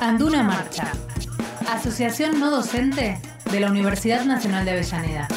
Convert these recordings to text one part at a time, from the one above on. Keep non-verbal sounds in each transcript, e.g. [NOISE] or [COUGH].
Anduna Marcha, Asociación No Docente de la Universidad Nacional de Avellaneda.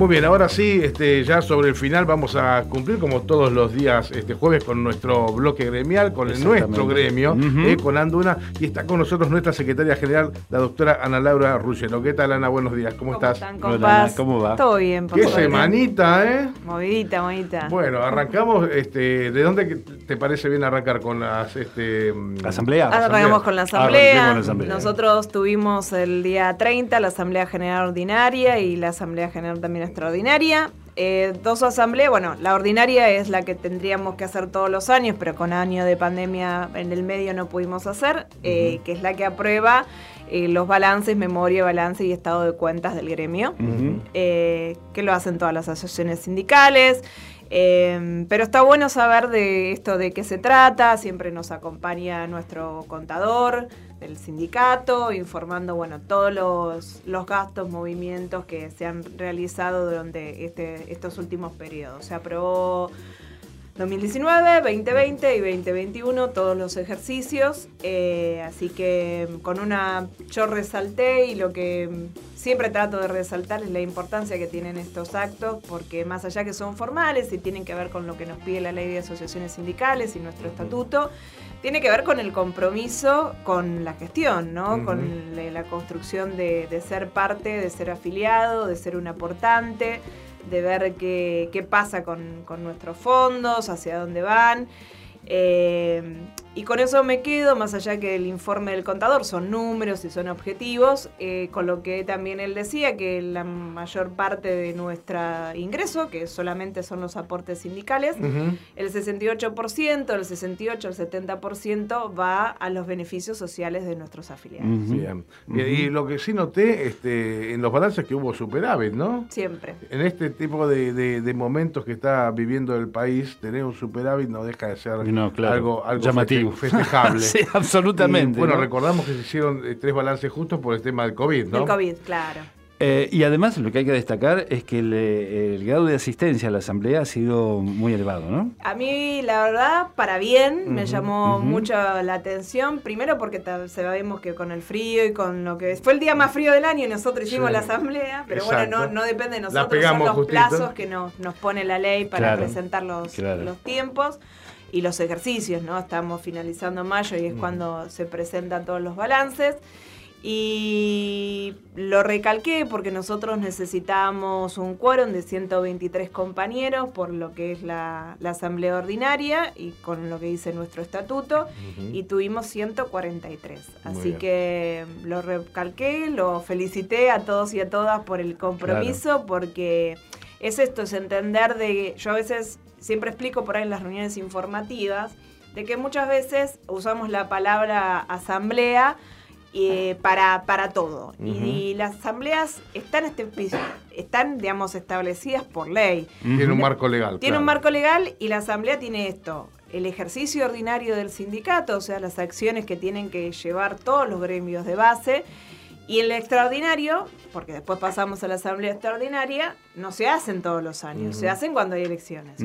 Muy bien, ahora sí, este, ya sobre el final vamos a cumplir como todos los días este jueves con nuestro bloque gremial, con el nuestro gremio, eh, con Anduna, y está con nosotros nuestra secretaria general, la doctora Ana Laura Ruggero. ¿Qué tal, Ana? Buenos días, ¿cómo, ¿Cómo estás? Están, Hola, ¿Cómo va? Todo bien, por Qué semanita, ¿eh? Movidita, movidita. Bueno, arrancamos, este, ¿de dónde te parece bien arrancar con las este, asambleas? Ahora arrancamos con la asamblea. Nosotros tuvimos el día 30 la Asamblea General Ordinaria y la Asamblea General también extraordinaria. Eh, dos asambleas, bueno, la ordinaria es la que tendríamos que hacer todos los años, pero con año de pandemia en el medio no pudimos hacer, eh, que es la que aprueba eh, los balances, memoria, balance y estado de cuentas del gremio, que lo hacen todas las asociaciones sindicales. pero está bueno saber de esto de qué se trata, siempre nos acompaña nuestro contador, del sindicato, informando bueno todos los, los, gastos, movimientos que se han realizado durante este, estos últimos periodos. Se aprobó 2019, 2020 y 2021 todos los ejercicios, eh, así que con una yo resalté y lo que siempre trato de resaltar es la importancia que tienen estos actos, porque más allá que son formales y tienen que ver con lo que nos pide la ley de asociaciones sindicales y nuestro estatuto, tiene que ver con el compromiso con la gestión, ¿no? Con la construcción de, ser parte, de ser afiliado, de ser un aportante, de ver qué, qué pasa con, con, nuestros fondos, hacia dónde van. Eh, y con eso me quedo, más allá que el informe del contador son números y son objetivos, eh, con lo que también él decía que la mayor parte de nuestro ingreso, que solamente son los aportes sindicales, el 68%, el 68, el 70% va a los beneficios sociales de nuestros afiliados. Bien. Y lo que sí noté este, en los balances que hubo superávit, ¿no? Siempre. En este tipo de, momentos que está viviendo el país, tener un superávit no deja de ser algo, algo llamativo [LAUGHS] festejable. sí, absolutamente. bueno, recordamos que se hicieron eh, tres balances justos por el tema del COVID, ¿no? El COVID, claro. Eh, y además lo que hay que destacar es que el, grado de asistencia a la asamblea ha sido muy elevado, ¿no? A mí, la verdad, para bien, me llamó mucho la atención. Primero porque sabemos que con el frío y con lo que... Fue el día más frío del año y nosotros hicimos la asamblea, pero bueno, no, depende de nosotros, son los plazos que nos, nos pone la ley para presentar los, los tiempos y los ejercicios, ¿no? Estamos finalizando mayo y es cuando se presentan todos los balances. Y lo recalqué porque nosotros necesitamos un quórum de 123 compañeros por lo que es la, asamblea ordinaria y con lo que dice nuestro estatuto y tuvimos 143. Así que lo recalqué, lo felicité a todos y a todas por el compromiso porque es esto, es entender de... Yo a veces siempre explico por ahí en las reuniones informativas, de que muchas veces usamos la palabra asamblea eh, para, para todo. y, las asambleas están, este, están, digamos, establecidas por ley. Tiene un marco legal. Tiene un marco legal y la asamblea tiene esto. El ejercicio ordinario del sindicato, o sea, las acciones que tienen que llevar todos los gremios de base. Y el extraordinario, porque después pasamos a la asamblea extraordinaria, no se hacen todos los años, se hacen cuando hay elecciones.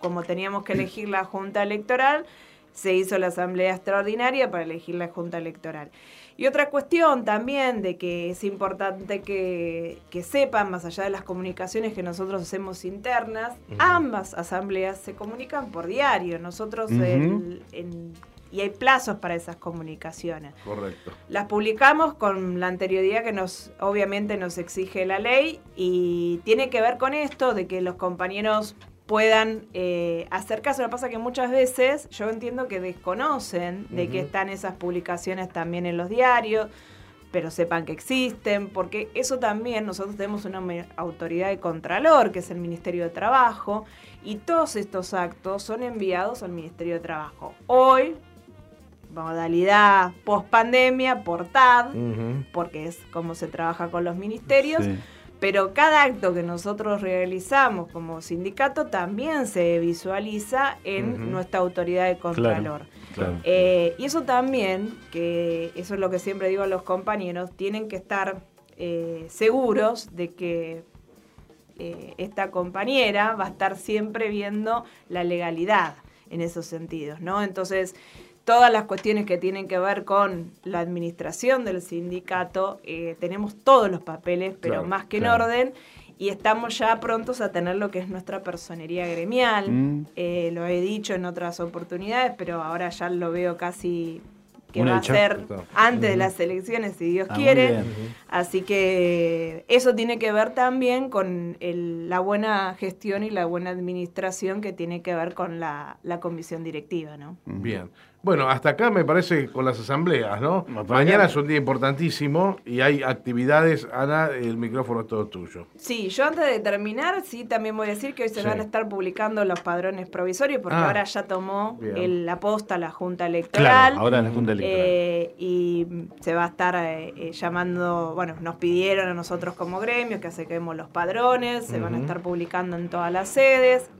como teníamos que elegir la junta electoral, se hizo la asamblea extraordinaria para elegir la junta electoral. Y otra cuestión también de que es importante que, sepan, más allá de las comunicaciones que nosotros hacemos internas, ambas asambleas se comunican por diario. Nosotros en y hay plazos para esas comunicaciones. Correcto. Las publicamos con la anterioridad que nos obviamente nos exige la ley y tiene que ver con esto de que los compañeros puedan eh, hacer caso. Lo que pasa que muchas veces yo entiendo que desconocen de que están esas publicaciones también en los diarios, pero sepan que existen, porque eso también nosotros tenemos una autoridad de contralor, que es el Ministerio de Trabajo, y todos estos actos son enviados al Ministerio de Trabajo. Hoy modalidad post pandemia, por TAD, porque es como se trabaja con los ministerios. Pero cada acto que nosotros realizamos como sindicato también se visualiza en nuestra autoridad de contralor. Eh, y eso también, que eso es lo que siempre digo a los compañeros, tienen que estar eh, seguros de que eh, esta compañera va a estar siempre viendo la legalidad en esos sentidos, ¿no? Entonces, todas las cuestiones que tienen que ver con la administración del sindicato, eh, tenemos todos los papeles, pero más que en orden, y estamos ya prontos a tener lo que es nuestra personería gremial. Mm. Eh, lo he dicho en otras oportunidades, pero ahora ya lo veo casi que va a ser antes de las elecciones, si Dios ah, quiere. Así que eso tiene que ver también con la buena gestión y la buena administración que tiene que ver con la, la comisión directiva, ¿no? Bien. Bueno, hasta acá me parece con las asambleas, ¿no? Mañana es un día importantísimo y hay actividades. Ana, el micrófono es todo tuyo. Sí, yo antes de terminar, sí, también voy a decir que hoy se van a estar publicando los padrones provisorios porque ah, ahora ya tomó el, la posta la Junta Electoral. Claro, ahora la Junta Electoral. Eh, y se va a estar eh, eh, llamando, bueno, nos pidieron a nosotros como gremio que acerquemos los padrones, se van a estar publicando en todas las sedes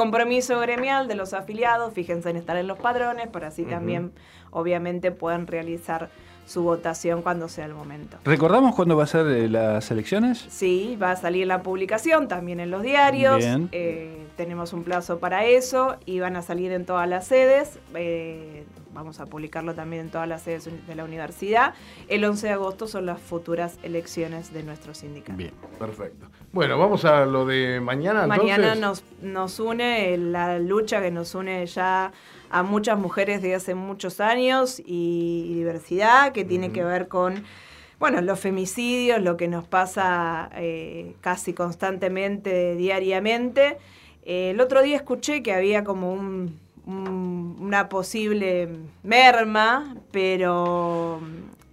compromiso gremial de los afiliados, fíjense en estar en los padrones, para así también obviamente puedan realizar su votación cuando sea el momento. ¿Recordamos cuándo va a ser eh, las elecciones? Sí, va a salir la publicación también en los diarios. Eh, tenemos un plazo para eso y van a salir en todas las sedes. Eh, vamos a publicarlo también en todas las sedes de la universidad. El 11 de agosto son las futuras elecciones de nuestro sindicato. Bien, perfecto. Bueno, vamos a lo de mañana. Mañana nos, nos une la lucha que nos une ya a muchas mujeres de hace muchos años y, diversidad que tiene que ver con bueno, los femicidios, lo que nos pasa eh, casi constantemente, diariamente. Eh, el otro día escuché que había como un una posible merma, pero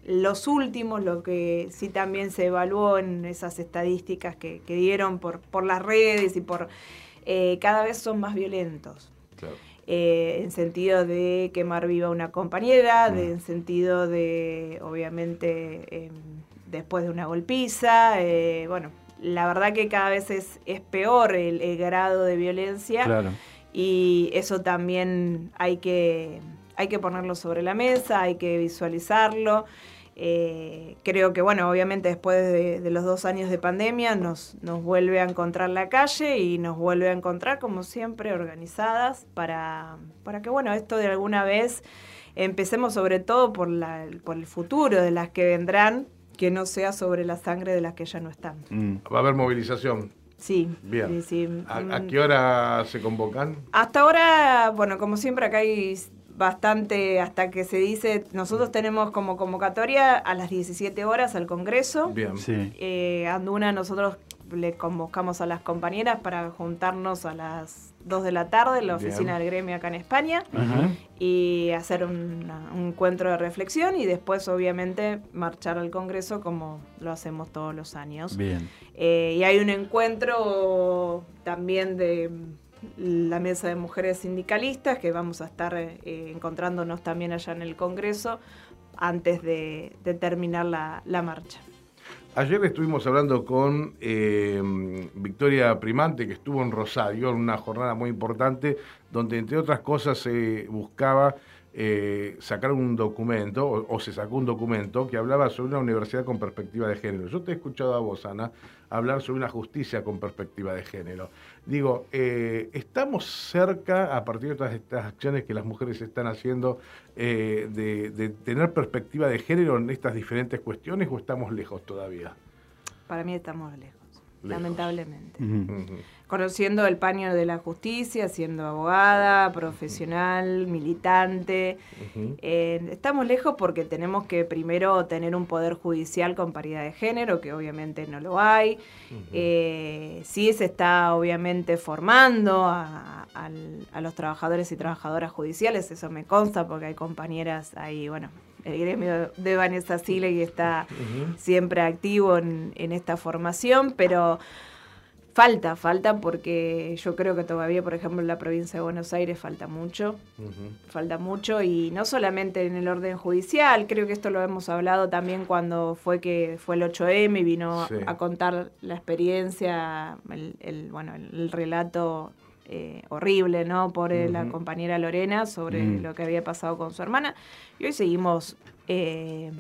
los últimos, lo que sí también se evaluó en esas estadísticas que, dieron por, por las redes y por eh, cada vez son más violentos. Eh, en sentido de quemar viva una compañera, mm. en sentido de, obviamente, em, después de una golpiza, eh, bueno, la verdad que cada vez es, es peor el, el grado de violencia. Claro y eso también hay que, hay que ponerlo sobre la mesa, hay que visualizarlo. Eh, creo que, bueno, obviamente después de, los dos años de pandemia nos, nos vuelve a encontrar la calle y nos vuelve a encontrar, como siempre, organizadas para, para que, bueno, esto de alguna vez empecemos sobre todo por, la, por el futuro de las que vendrán, que no sea sobre la sangre de las que ya no están. Mm. Va a haber movilización. Sí, Bien. ¿A, qué hora se convocan? Hasta ahora, bueno, como siempre acá hay bastante, hasta que se dice, nosotros tenemos como convocatoria a las 17 horas al Congreso. Bien. Sí. Eh, Anduna nosotros le convocamos a las compañeras para juntarnos a las 2 de la tarde en la oficina del gremio acá en España y hacer un, encuentro de reflexión y después obviamente marchar al Congreso como lo hacemos todos los años. Bien. Eh, y hay un encuentro también de la mesa de mujeres sindicalistas que vamos a estar eh, encontrándonos también allá en el Congreso antes de, terminar la marcha. Ayer estuvimos hablando con eh, Victoria Primante, que estuvo en Rosario en una jornada muy importante, donde entre otras cosas se buscaba eh, sacar un documento, o, se sacó un documento, que hablaba sobre una universidad con perspectiva de género. Yo te he escuchado a vos, Ana, hablar sobre una justicia con perspectiva de género. Digo, eh, ¿estamos cerca, a partir de todas estas acciones que las mujeres están haciendo, eh, de, tener perspectiva de género en estas diferentes cuestiones o estamos lejos todavía? Para mí estamos lejos, lamentablemente. Conociendo el paño de la justicia, siendo abogada, profesional, militante. Eh, estamos lejos porque tenemos que primero tener un poder judicial con paridad de género, que obviamente no lo hay. Eh, sí se está obviamente formando a, los trabajadores y trabajadoras judiciales, eso me consta porque hay compañeras ahí, bueno, el gremio de Vanessa Sile está siempre activo en, en esta formación, pero Falta, falta porque yo creo que todavía, por ejemplo, en la provincia de Buenos Aires falta mucho, falta mucho y no solamente en el orden judicial, creo que esto lo hemos hablado también cuando fue que fue el 8M y vino a contar la experiencia, el, bueno, el, relato eh, horrible, ¿no? Por la compañera Lorena sobre lo que había pasado con su hermana y hoy seguimos... Eh,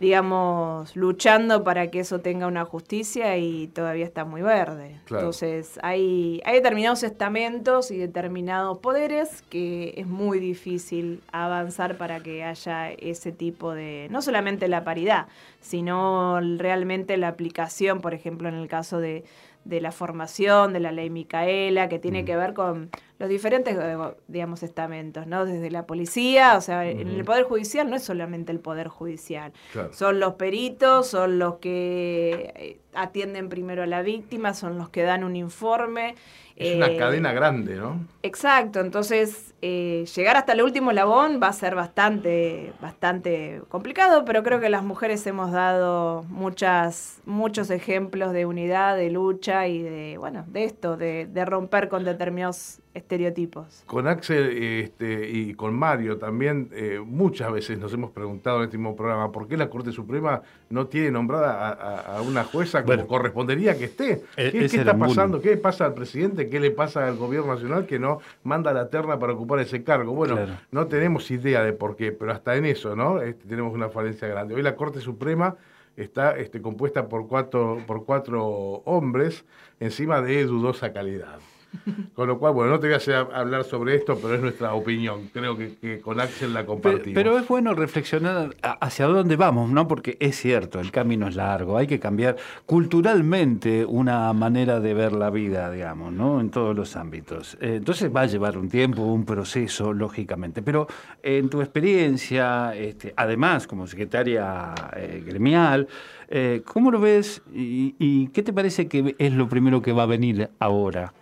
digamos, luchando para que eso tenga una justicia y todavía está muy verde. Entonces, hay, hay determinados estamentos y determinados poderes que es muy difícil avanzar para que haya ese tipo de, no solamente la paridad, sino realmente la aplicación, por ejemplo, en el caso de, de la formación, de la ley Micaela, que tiene mm. que ver con los diferentes, eh, digamos, estamentos, ¿no? Desde la policía, o sea, en el Poder Judicial no es solamente el Poder Judicial, son los peritos, son los que eh, atienden primero a la víctima, son los que dan un informe. Es una eh, cadena grande, ¿no? Exacto, entonces llegar hasta el último labón va a ser bastante, bastante complicado, pero creo que las mujeres hemos dado muchas, muchos ejemplos de unidad, de lucha y de, bueno, de esto, de, de romper con determinados estereotipos. Con Axel este, y con Mario también eh, muchas veces nos hemos preguntado en este mismo programa por qué la Corte Suprema no tiene nombrada a, una jueza como correspondería que esté. E-, ¿Qué, está pasando? ¿Qué le pasa al presidente? ¿Qué le pasa al gobierno nacional que no manda la terna para ocupar ese cargo? Bueno, no tenemos idea de por qué, pero hasta en eso ¿no? Este, tenemos una falencia grande. Hoy la Corte Suprema está este, compuesta por cuatro, por cuatro hombres encima de dudosa calidad. [LAUGHS] Con lo cual, bueno, no te voy a hacer hablar sobre esto, pero es nuestra opinión. Creo que, con Axel la compartimos. Pero, es bueno reflexionar hacia dónde vamos, ¿no? Porque es cierto, el camino es largo, hay que cambiar culturalmente una manera de ver la vida, digamos, ¿no? En todos los ámbitos. Eh, entonces va a llevar un tiempo, un proceso, lógicamente. Pero en tu experiencia, este, además como secretaria eh, gremial, eh, ¿cómo lo ves y qué te parece que es lo primero que va a venir ahora?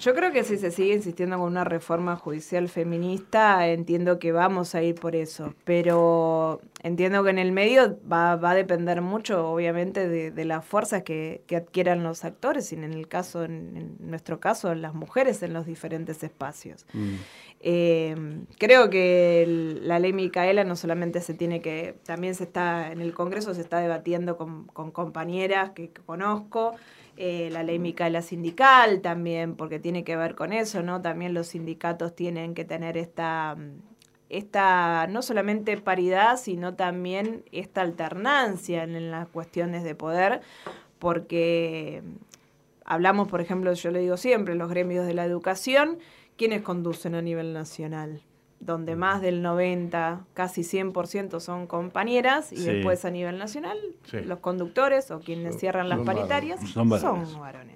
Yo creo que si se sigue insistiendo con una reforma judicial feminista, entiendo que vamos a ir por eso, pero entiendo que en el medio va, a depender mucho, obviamente, de, las fuerzas que, adquieran los actores y en el caso, en, nuestro caso, las mujeres en los diferentes espacios. Mm. Eh, creo que la ley Micaela no solamente se tiene que, también se está, en el Congreso se está debatiendo con, con compañeras que conozco, eh, la ley Micaela sindical también, porque tiene que ver con eso, ¿no? También los sindicatos tienen que tener esta, esta no solamente paridad, sino también esta alternancia en, las cuestiones de poder, porque hablamos, por ejemplo, yo le digo siempre, los gremios de la educación, ¿quiénes conducen a nivel nacional? Donde más del 90, casi 100% son compañeras, y después a nivel nacional, los conductores o quienes cierran las paritarias son varones.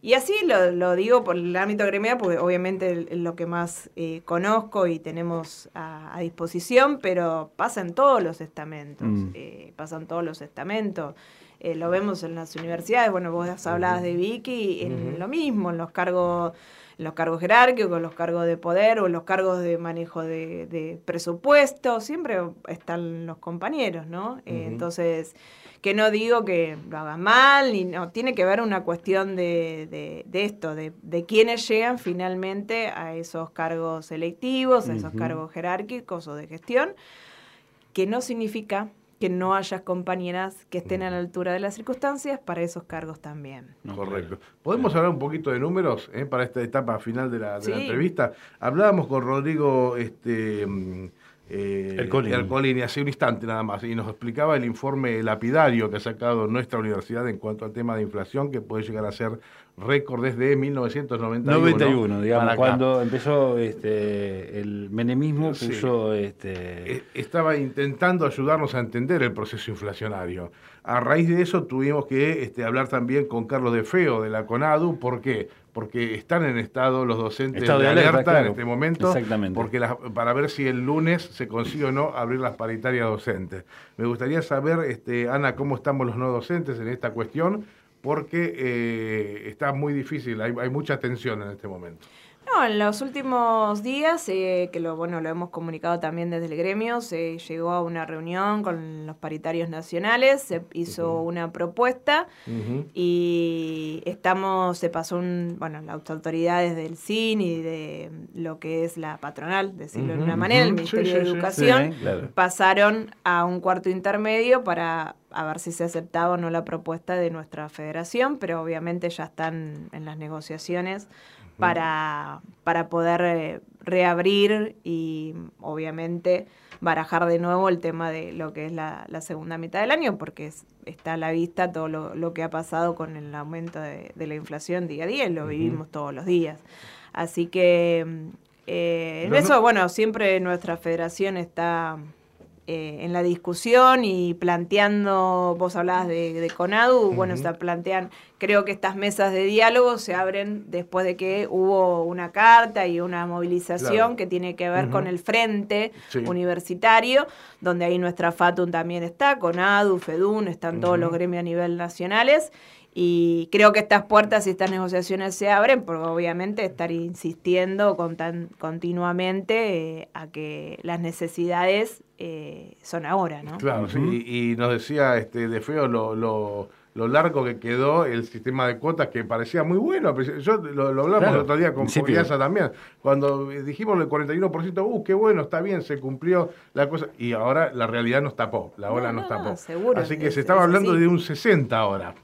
Y así lo, digo por el ámbito gremial, porque obviamente es lo que más eh, conozco y tenemos a, disposición, pero pasa en todos los estamentos, mm. eh, pasan todos los estamentos. Eh, lo vemos en las universidades, bueno, vos hablabas de Vicky, en lo mismo, en los cargos los cargos jerárquicos, los cargos de poder o los cargos de manejo de, presupuesto, siempre están los compañeros, ¿no? Eh, entonces, que no digo que lo hagan mal, ni, no, tiene que ver una cuestión de, esto, de, de quiénes llegan finalmente a esos cargos selectivos, a esos cargos jerárquicos o de gestión, que no significa que no haya compañeras que estén a la altura de las circunstancias para esos cargos también. Correcto. ¿Podemos hablar un poquito de números eh, para esta etapa final de la, entrevista? Hablábamos con Rodrigo este, eh, el hace un instante nada más, y nos explicaba el informe lapidario que ha sacado nuestra universidad en cuanto al tema de inflación, que puede llegar a ser récord desde 1991. 91, digamos, cuando empezó este, el menemismo, puso... Este... E, estaba intentando ayudarnos a entender el proceso inflacionario. A raíz de eso tuvimos que este, hablar también con Carlos De Feo de la CONADU. ¿Por qué? Porque están en estado los docentes de, alerta, en este momento. Exactamente. Porque para ver si el lunes se consigue o no abrir las paritarias docentes. Me gustaría saber, este, Ana, cómo estamos los no docentes en esta cuestión porque eh, está muy difícil, hay, hay mucha tensión en este momento. No, en los últimos días, eh, que lo bueno lo hemos comunicado también desde el gremio, se llegó a una reunión con los paritarios nacionales, se hizo una propuesta y estamos, se pasó un, bueno, las autoridades del CIN y de lo que es la patronal, decirlo de una manera, el Ministerio de Educación, pasaron a un cuarto intermedio para a ver si se aceptaba o no la propuesta de nuestra federación, pero obviamente ya están en las negociaciones para, para poder eh, reabrir y obviamente barajar de nuevo el tema de lo que es la, segunda mitad del año, porque está a la vista todo lo, que ha pasado con el aumento de, la inflación día a día y lo vivimos todos los días. Así que eh, en eso, bueno, siempre nuestra federación está eh, en la discusión y planteando, vos hablabas de, CONADU, bueno, se plantean, creo que estas mesas de diálogo se abren después de que hubo una carta y una movilización que tiene que ver con el frente universitario, donde ahí nuestra FATUN también está, CONADU, FEDUN, están todos los gremios a nivel nacionales. Y creo que estas puertas y estas negociaciones se abren porque obviamente estar insistiendo continuamente eh, a que las necesidades eh, son ahora, ¿no? Claro, sí, y, nos decía este de feo lo, lo, lo, largo que quedó el sistema de cuotas que parecía muy bueno. Yo lo, hablamos el otro día con Poguiasa también. Cuando dijimos el 41%, uh, qué bueno, está bien, se cumplió la cosa. Y ahora la realidad nos tapó, la ola nos tapó. Así que se estaba hablando de un 60 ahora.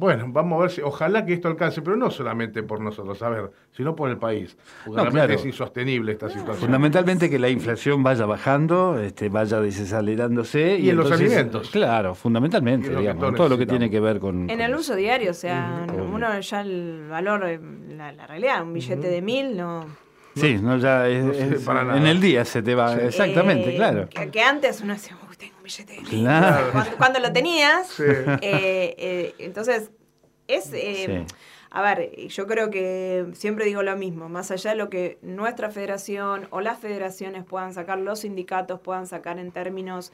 Bueno, vamos a ver si, ojalá que esto alcance, pero no solamente por nosotros, a ver, sino por el país. Porque es insostenible esta situación. Fundamentalmente que la inflación vaya bajando, este, vaya desacelerándose. Y, en los alimentos. Claro, fundamentalmente, digamos, todo lo que tiene que ver con. En el uso diario, o sea, uno ya el valor, eh, la, realidad, un billete de mil no. Sí, no, ya es, en el día se te va, exactamente, eh, claro. Que, antes uno billete de mil. Claro. [LAUGHS] Cuando, lo tenías, eh, eh, entonces es... A ver, yo creo que siempre digo lo mismo, más allá de lo que nuestra federación o las federaciones puedan sacar, los sindicatos puedan sacar en términos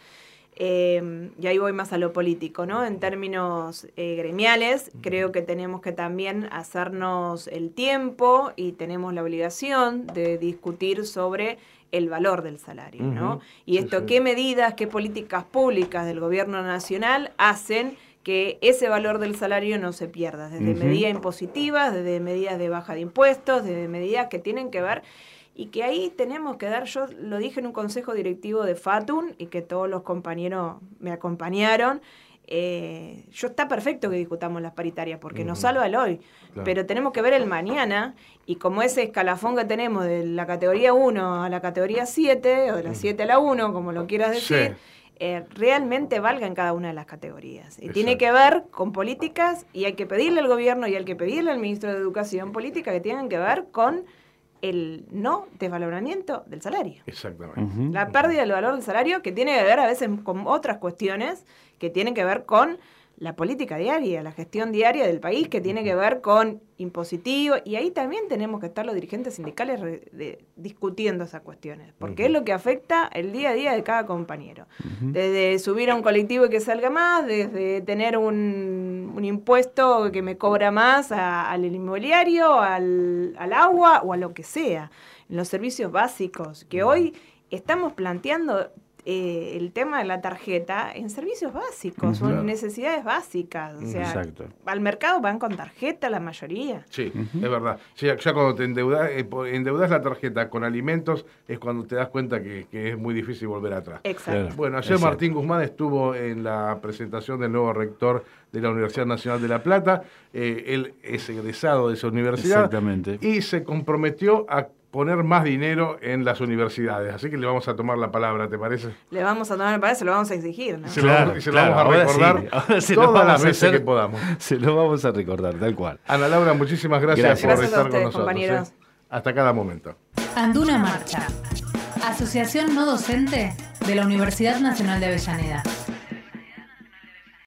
eh, y ahí voy más a lo político, ¿no? En términos eh, gremiales, creo que tenemos que también hacernos el tiempo y tenemos la obligación de discutir sobre el valor del salario, ¿no? Y esto, qué medidas, qué políticas públicas del gobierno nacional hacen que ese valor del salario no se pierda, desde medidas impositivas, desde medidas de baja de impuestos, desde medidas que tienen que ver y que ahí tenemos que dar, yo lo dije en un consejo directivo de Fatun y que todos los compañeros me acompañaron, eh, yo está perfecto que discutamos las paritarias porque nos salva el hoy, pero tenemos que ver el mañana y como ese escalafón que tenemos de la categoría 1 a la categoría 7 o de la 7 a la 1, como lo quieras decir, eh, realmente valga en cada una de las categorías. Y tiene que ver con políticas y hay que pedirle al gobierno y hay que pedirle al ministro de Educación políticas que tienen que ver con el no desvaloramiento del salario. Exactamente. La pérdida del valor del salario que tiene que ver a veces con otras cuestiones que tienen que ver con la política diaria, la gestión diaria del país, que tiene que ver con impositivo, y ahí también tenemos que estar los dirigentes sindicales discutiendo esas cuestiones, porque es lo que afecta el día a día de cada compañero. Desde subir a un colectivo y que salga más, desde tener un, un impuesto que me cobra más al inmobiliario, al, al agua o a lo que sea, en los servicios básicos, que hoy estamos planteando eh, el tema de la tarjeta en servicios básicos, son necesidades básicas. O sea, al mercado van con tarjeta la mayoría. Sí, es verdad. Ya, cuando te endeudas, eh, endeudas la tarjeta con alimentos es cuando te das cuenta que, es muy difícil volver atrás. Exacto. Bueno, ayer Martín Guzmán estuvo en la presentación del nuevo rector de la Universidad Nacional de La Plata. Eh, él es egresado de esa universidad. Exactamente. Y se comprometió a poner más dinero en las universidades. Así que le vamos a tomar la palabra, ¿te parece? Le vamos a tomar la palabra, se lo vamos a exigir. ¿no? Se lo, y se lo vamos a recordar todas las veces que podamos. Se lo vamos a recordar, tal cual. Ana Laura, muchísimas gracias, por estar con nosotros. ¿eh? Hasta cada momento. Anduna Marcha, Asociación No Docente de la Universidad Nacional de Avellaneda.